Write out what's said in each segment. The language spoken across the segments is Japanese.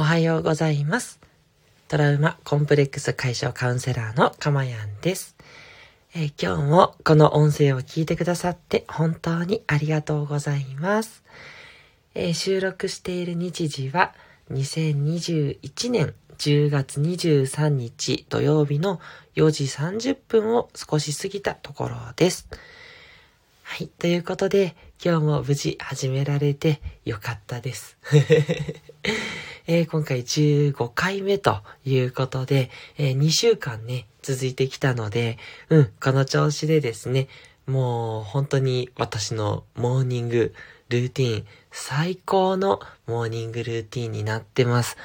おはようございます。トラウマコンプレックス解消カウンセラーのかまやんです、えー、今日もこの音声を聞いてくださって本当にありがとうございます。えー、収録している日時は2021年10月23日土曜日の4時30分を少し過ぎたところです。はい。ということで、今日も無事始められてよかったです。えー、今回15回目ということで、えー、2週間ね、続いてきたので、うん、この調子でですね、もう本当に私のモーニングルーティン、最高のモーニングルーティンになってます。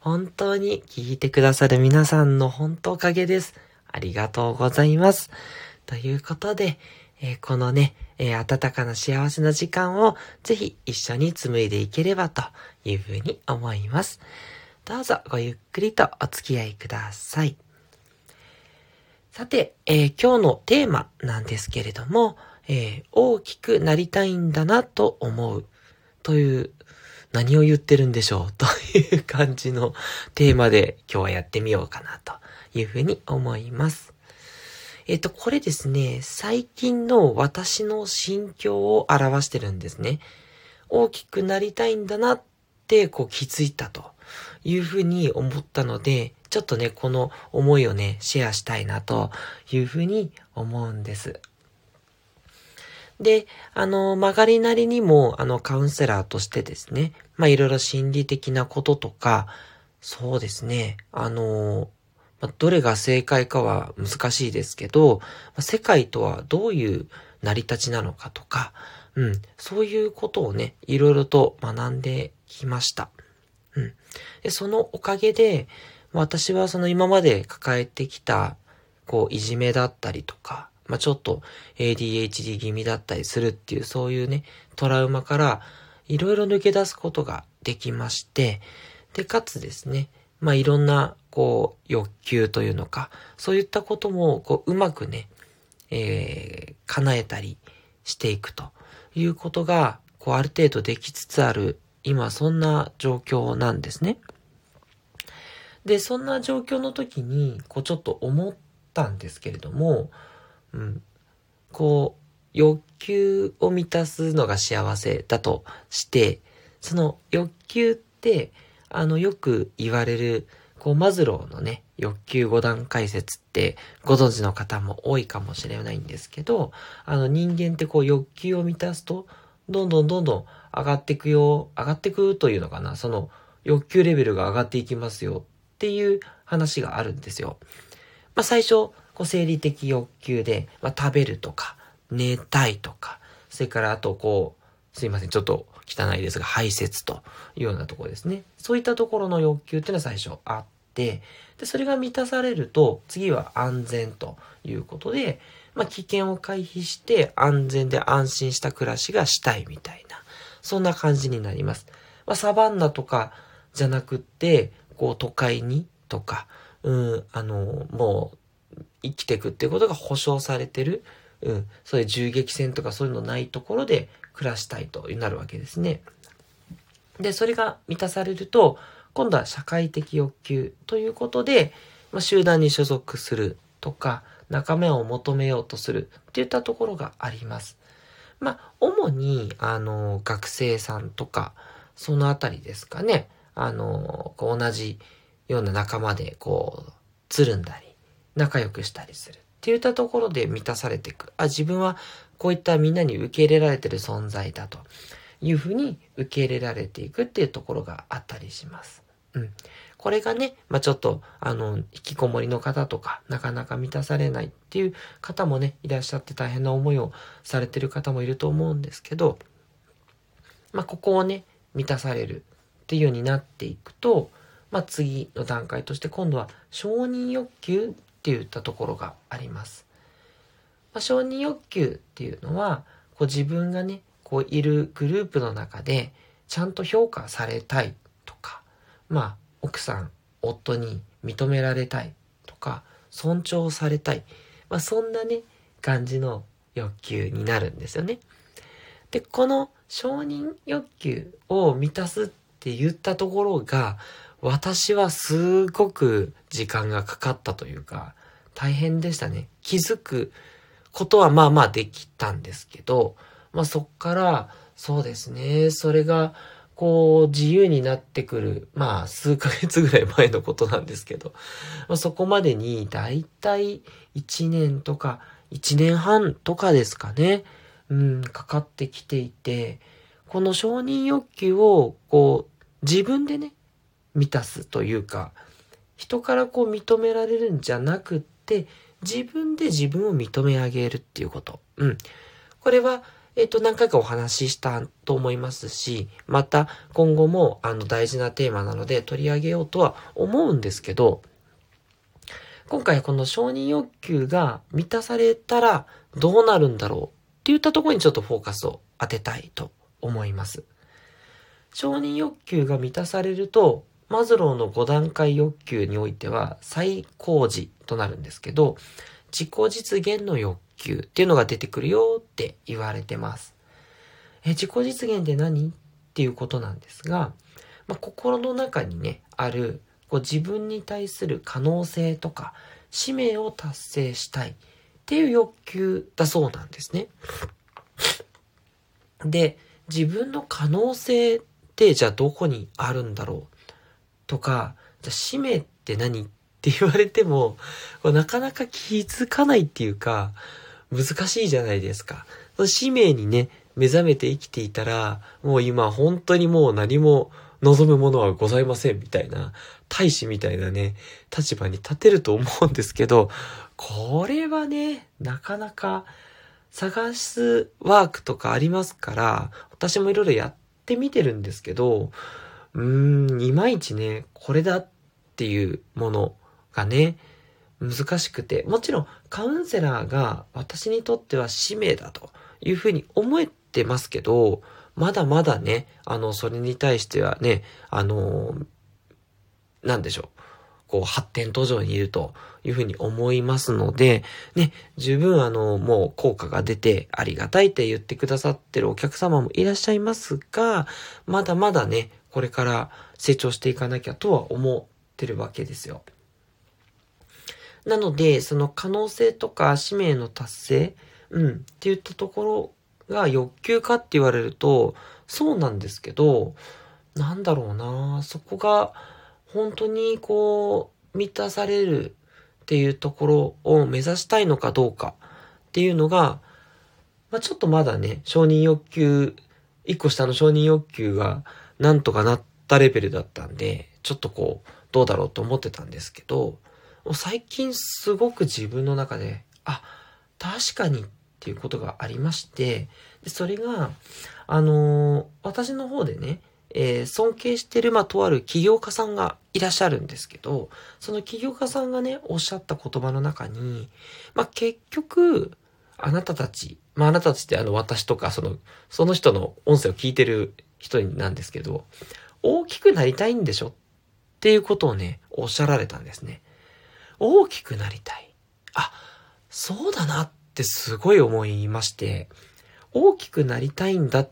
本当に聞いてくださる皆さんの本当おかげです。ありがとうございます。ということで、えー、このね、えー、温かな幸せな時間をぜひ一緒に紡いでいければというふうに思います。どうぞごゆっくりとお付き合いください。さて、えー、今日のテーマなんですけれども、えー、大きくなりたいんだなと思うという何を言ってるんでしょうという感じのテーマで今日はやってみようかなというふうに思います。えっと、これですね、最近の私の心境を表してるんですね。大きくなりたいんだなって、こう気づいたというふうに思ったので、ちょっとね、この思いをね、シェアしたいなというふうに思うんです。で、あの、曲がりなりにも、あの、カウンセラーとしてですね、まあ、いろいろ心理的なこととか、そうですね、あの、まあ、どれが正解かは難しいですけど、まあ、世界とはどういう成り立ちなのかとか、うん、そういうことをね、いろいろと学んできました。うん。で、そのおかげで、私はその今まで抱えてきた、こう、いじめだったりとか、まあ、ちょっと ADHD 気味だったりするっていう、そういうね、トラウマから、いろいろ抜け出すことができまして、で、かつですね、まあ、いろんな、こう、欲求というのか、そういったことも、こう、うまくね、えー、叶えたりしていくということが、こう、ある程度できつつある、今、そんな状況なんですね。で、そんな状況の時に、こう、ちょっと思ったんですけれども、うん、こう、欲求を満たすのが幸せだとして、その欲求って、あの、よく言われる、こう、マズローのね、欲求5段階説ってご存知の方も多いかもしれないんですけど、あの人間ってこう欲求を満たすと、どんどんどんどん上がっていくよ、上がっていくというのかな、その欲求レベルが上がっていきますよっていう話があるんですよ。まあ最初、こう生理的欲求で、まあ食べるとか、寝たいとか、それからあとこう、すいません、ちょっと汚いですが、排泄というようなところですね。そういったところの欲求っていうのは最初あって、で、それが満たされると、次は安全ということで、まあ、危険を回避して安全で安心した暮らしがしたいみたいな、そんな感じになります。まあ、サバンナとかじゃなくって、こう都会にとか、うん、あの、もう生きていくっていうことが保証されてる、うん、そういう銃撃戦とかそういうのないところで暮らしたいとなるわけですね。で、それが満たされると、今度は社会的欲求ということで、まあ、集団に所属するとか、仲間を求めようとするっていったところがあります。まあ、主に、あの、学生さんとか、そのあたりですかね。あの、同じような仲間で、こう、つるんだり、仲良くしたりする。っていったところで満たされていく。あ、自分はこういったみんなに受け入れられてる存在だというふうに受け入れられていくっていうところがあったりします。うん。これがね、まあ、ちょっと、あの、引きこもりの方とか、なかなか満たされないっていう方もね、いらっしゃって大変な思いをされてる方もいると思うんですけど、まあ、ここをね、満たされるっていうようになっていくと、まあ、次の段階として今度は承認欲求って言ったところがあります。まあ、承認欲求っていうのは、こう自分がね、こういるグループの中で、ちゃんと評価されたい、まあ、奥さん、夫に認められたいとか、尊重されたい。まあ、そんなね、感じの欲求になるんですよね。で、この承認欲求を満たすって言ったところが、私はすごく時間がかかったというか、大変でしたね。気づくことはまあまあできたんですけど、まあそっから、そうですね、それが、こう、自由になってくる、まあ、数ヶ月ぐらい前のことなんですけど、まあ、そこまでに、だいたい1年とか、1年半とかですかね、うん、かかってきていて、この承認欲求を、こう、自分でね、満たすというか、人からこう認められるんじゃなくって、自分で自分を認め上げるっていうこと。うん。これは、えっ、と、何回かお話ししたと思いますし、また今後もあの大事なテーマなので取り上げようとは思うんですけど、今回この承認欲求が満たされたらどうなるんだろうって言ったところにちょっとフォーカスを当てたいと思います。承認欲求が満たされると、マズローの5段階欲求においては最高次となるんですけど、自己実現の欲求っていうのが出てくるよって言われてます。え、自己実現って何っていうことなんですが、まあ、心の中にね、あるこう自分に対する可能性とか使命を達成したいっていう欲求だそうなんですね。で、自分の可能性ってじゃあどこにあるんだろうとか、じゃあ使命って何って言われても、なかなか気づかないっていうか、難しいじゃないですか。その使命にね、目覚めて生きていたら、もう今本当にもう何も望むものはございませんみたいな、大使みたいなね、立場に立てると思うんですけど、これはね、なかなか探すワークとかありますから、私もいろいろやってみてるんですけど、うーん、いまいちね、これだっていうものがね、難しくて、もちろんカウンセラーが私にとっては使命だというふうに思えてますけど、まだまだね、あの、それに対してはね、あの、なんでしょう。こう、発展途上にいるというふうに思いますので、ね、十分あの、もう効果が出てありがたいって言ってくださってるお客様もいらっしゃいますが、まだまだね、これから成長していかなきゃとは思ってるわけですよ。なので、その可能性とか使命の達成、うん、って言ったところが欲求かって言われると、そうなんですけど、なんだろうなそこが本当にこう、満たされるっていうところを目指したいのかどうかっていうのが、まあ、ちょっとまだね、承認欲求、一個下の承認欲求がなんとかなったレベルだったんで、ちょっとこう、どうだろうと思ってたんですけど、最近すごく自分の中で、あ、確かにっていうことがありまして、でそれが、あのー、私の方でね、えー、尊敬してる、まあ、とある起業家さんがいらっしゃるんですけど、その起業家さんがね、おっしゃった言葉の中に、まあ、結局、あなたたち、まあ、あなたたちってあの、私とか、その、その人の音声を聞いてる人なんですけど、大きくなりたいんでしょっていうことをね、おっしゃられたんですね。大きくなりたい。あ、そうだなってすごい思いまして、大きくなりたいんだっ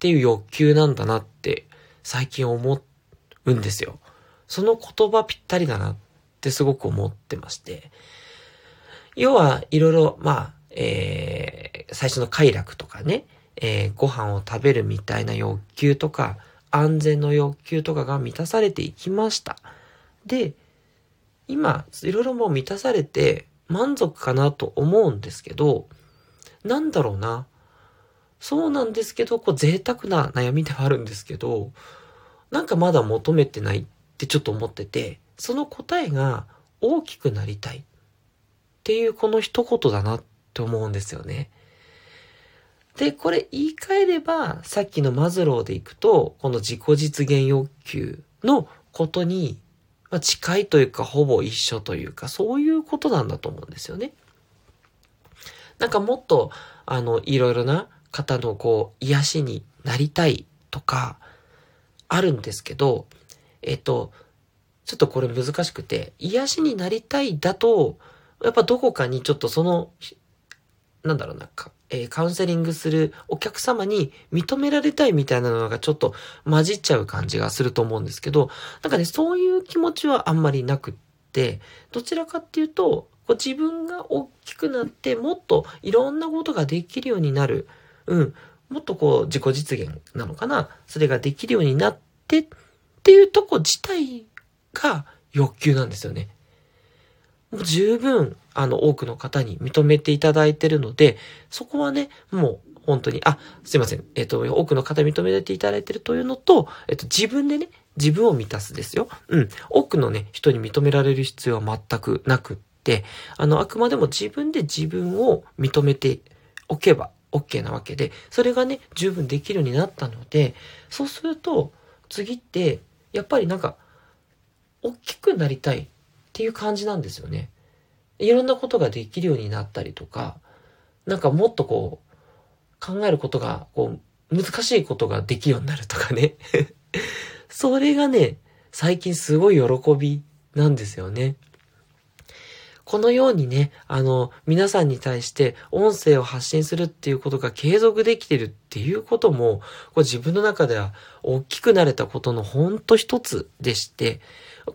ていう欲求なんだなって最近思うんですよ。その言葉ぴったりだなってすごく思ってまして。要はいろいろ、まあ、えー、最初の快楽とかね、えー、ご飯を食べるみたいな欲求とか、安全の欲求とかが満たされていきました。で、今、いろいろもう満たされて満足かなと思うんですけど、なんだろうな。そうなんですけど、こう贅沢な悩みではあるんですけど、なんかまだ求めてないってちょっと思ってて、その答えが大きくなりたいっていうこの一言だなって思うんですよね。で、これ言い換えれば、さっきのマズローでいくと、この自己実現欲求のことにまあ、近いというか、ほぼ一緒というか、そういうことなんだと思うんですよね。なんかもっと、あの、いろいろな方のこう、癒しになりたいとか、あるんですけど、えっと、ちょっとこれ難しくて、癒しになりたいだと、やっぱどこかにちょっとその、なんだろうな、えー、カウンセリングするお客様に認められたいみたいなのがちょっと混じっちゃう感じがすると思うんですけど、なんかね、そういう気持ちはあんまりなくって、どちらかっていうと、こう自分が大きくなってもっといろんなことができるようになる。うん。もっとこう自己実現なのかな。それができるようになってっていうとこ自体が欲求なんですよね。十分、あの、多くの方に認めていただいてるので、そこはね、もう本当に、あ、すいません。えっ、と、多くの方に認めていただいてるというのと、えっ、と、自分でね、自分を満たすですよ。うん。多くのね、人に認められる必要は全くなくって、あの、あくまでも自分で自分を認めておけば OK なわけで、それがね、十分できるようになったので、そうすると、次って、やっぱりなんか、大きくなりたいっていう感じなんですよね。いろんなことができるようになったりとか、なんかもっとこう、考えることが、こう、難しいことができるようになるとかね。それがね、最近すごい喜びなんですよね。このようにね、あの、皆さんに対して音声を発信するっていうことが継続できてるっていうことも、これ自分の中では大きくなれたことのほんと一つでして、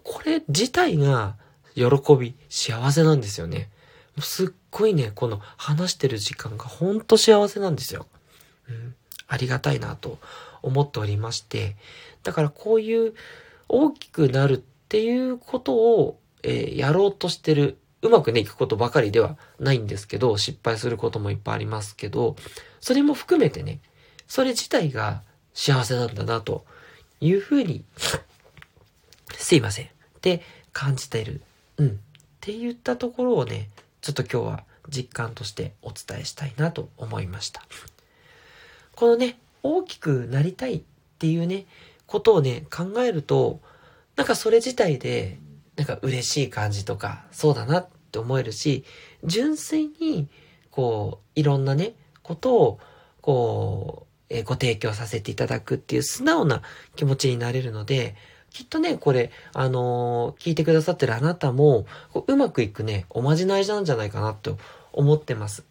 これ自体が喜び、幸せなんですよね。もうすっごいね、この話してる時間がほんと幸せなんですよ。うん、ありがたいなと思っておりまして、だからこういう大きくなるっていうことを、えー、やろうとしてる、うまくね、いくことばかりではないんですけど、失敗することもいっぱいありますけど、それも含めてね、それ自体が幸せなんだなというふうに、すいません。って感じているうん。って言ったところをね、ちょっと今日は実感としてお伝えしたいなと思いました。このね、大きくなりたいっていうね、ことをね、考えると、なんかそれ自体で、なんか嬉しい感じとか、そうだなって思えるし、純粋に、こう、いろんなね、ことを、こう、えご提供させていただくっていう素直な気持ちになれるので、きっとね、これ、あのー、聞いてくださってるあなたも、うまくいくね、おまじないなんじゃないかなと思ってます。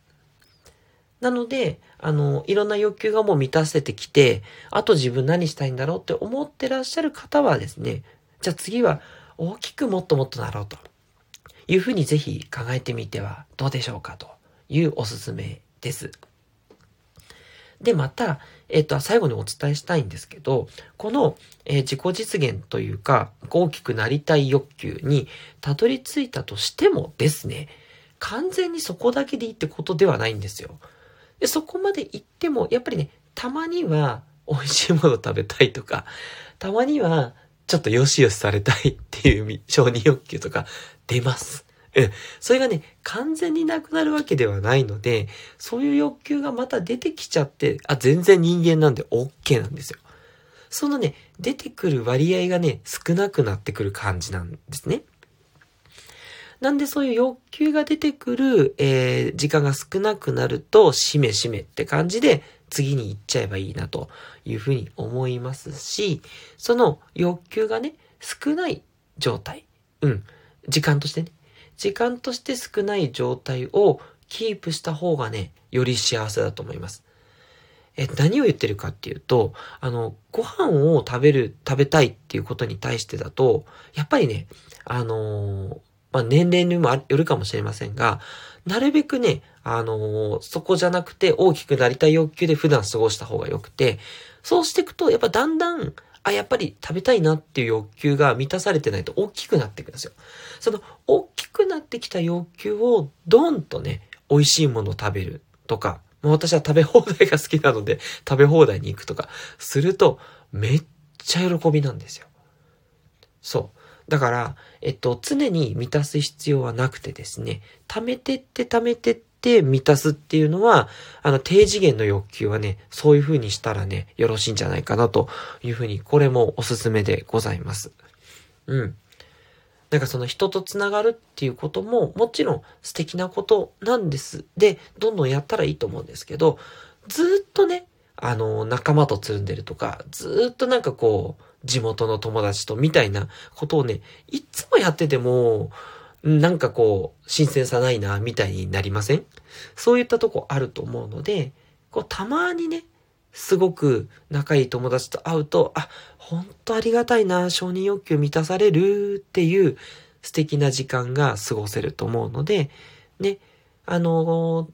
なので、あの、いろんな欲求がもう満たせてきて、あと自分何したいんだろうって思ってらっしゃる方はですね、じゃあ次は大きくもっともっとなろうというふうにぜひ考えてみてはどうでしょうかというおすすめです。で、また、えっと、最後にお伝えしたいんですけど、この、えー、自己実現というか、大きくなりたい欲求にたどり着いたとしてもですね、完全にそこだけでいいってことではないんですよ。でそこまで行っても、やっぱりね、たまには美味しいもの食べたいとか、たまにはちょっとよしよしされたいっていう承認欲求とか出ます。うん。それがね、完全になくなるわけではないので、そういう欲求がまた出てきちゃって、あ、全然人間なんで OK なんですよ。そのね、出てくる割合がね、少なくなってくる感じなんですね。なんでそういう欲求が出てくる、えー、時間が少なくなると、しめしめって感じで、次に行っちゃえばいいなというふうに思いますし、その欲求がね、少ない状態。うん。時間としてね。時間として少ない状態をキープした方がね、より幸せだと思います。え、何を言ってるかっていうと、あの、ご飯を食べる、食べたいっていうことに対してだと、やっぱりね、あのー、まあ、年齢にもよるかもしれませんが、なるべくね、あのー、そこじゃなくて大きくなりたい欲求で普段過ごした方が良くて、そうしていくと、やっぱだんだん、あ、やっぱり食べたいなっていう欲求が満たされてないと大きくなっていくんですよ。その大きくなってきた欲求をドンとね、美味しいものを食べるとか、もう私は食べ放題が好きなので 食べ放題に行くとかするとめっちゃ喜びなんですよ。そう。だから、えっと、常に満たす必要はなくてですね、貯めてって貯めてって満たすっていうのは、あの、低次元の欲求はね、そういう風にしたらね、よろしいんじゃないかなという風に、これもおすすめでございます。うん。なんかその人と繋がるっていうことももちろん素敵なことなんです。で、どんどんやったらいいと思うんですけど、ずっとね、あの、仲間とつるんでるとか、ずっとなんかこう、地元の友達とみたいなことをね、いつもやってても、なんかこう、新鮮さないな、みたいになりません？そういったとこあると思うので、こう、たまにね、すごく仲いい友達と会うと、あ、本当ありがたいな、承認欲求満たされるっていう素敵な時間が過ごせると思うので、ね、あの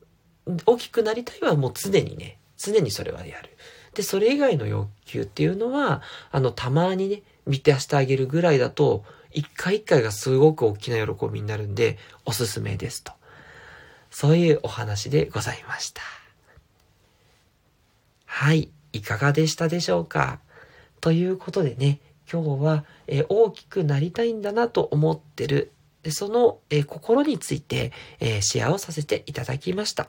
大きくなりたいはもう常にね、常にそれはやる。で、それ以外の欲求っていうのは、あの、たまにね、満たしてあげるぐらいだと、一回一回がすごく大きな喜びになるんで、おすすめですと。そういうお話でございました。はい。いかがでしたでしょうか？ということでね、今日は、えー、大きくなりたいんだなと思ってる、でその、えー、心について、えー、シェアをさせていただきました。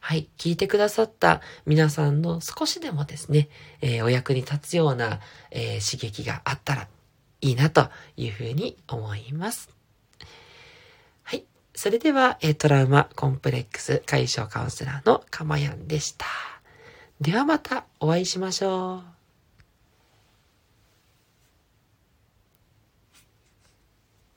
はい。聞いてくださった皆さんの少しでもですね、えお役に立つような、え刺激があったらいいなというふうに思います。はい。それでは、えトラウマコンプレックス解消カウンセラーのかまやんでした。ではまたお会いしましょう。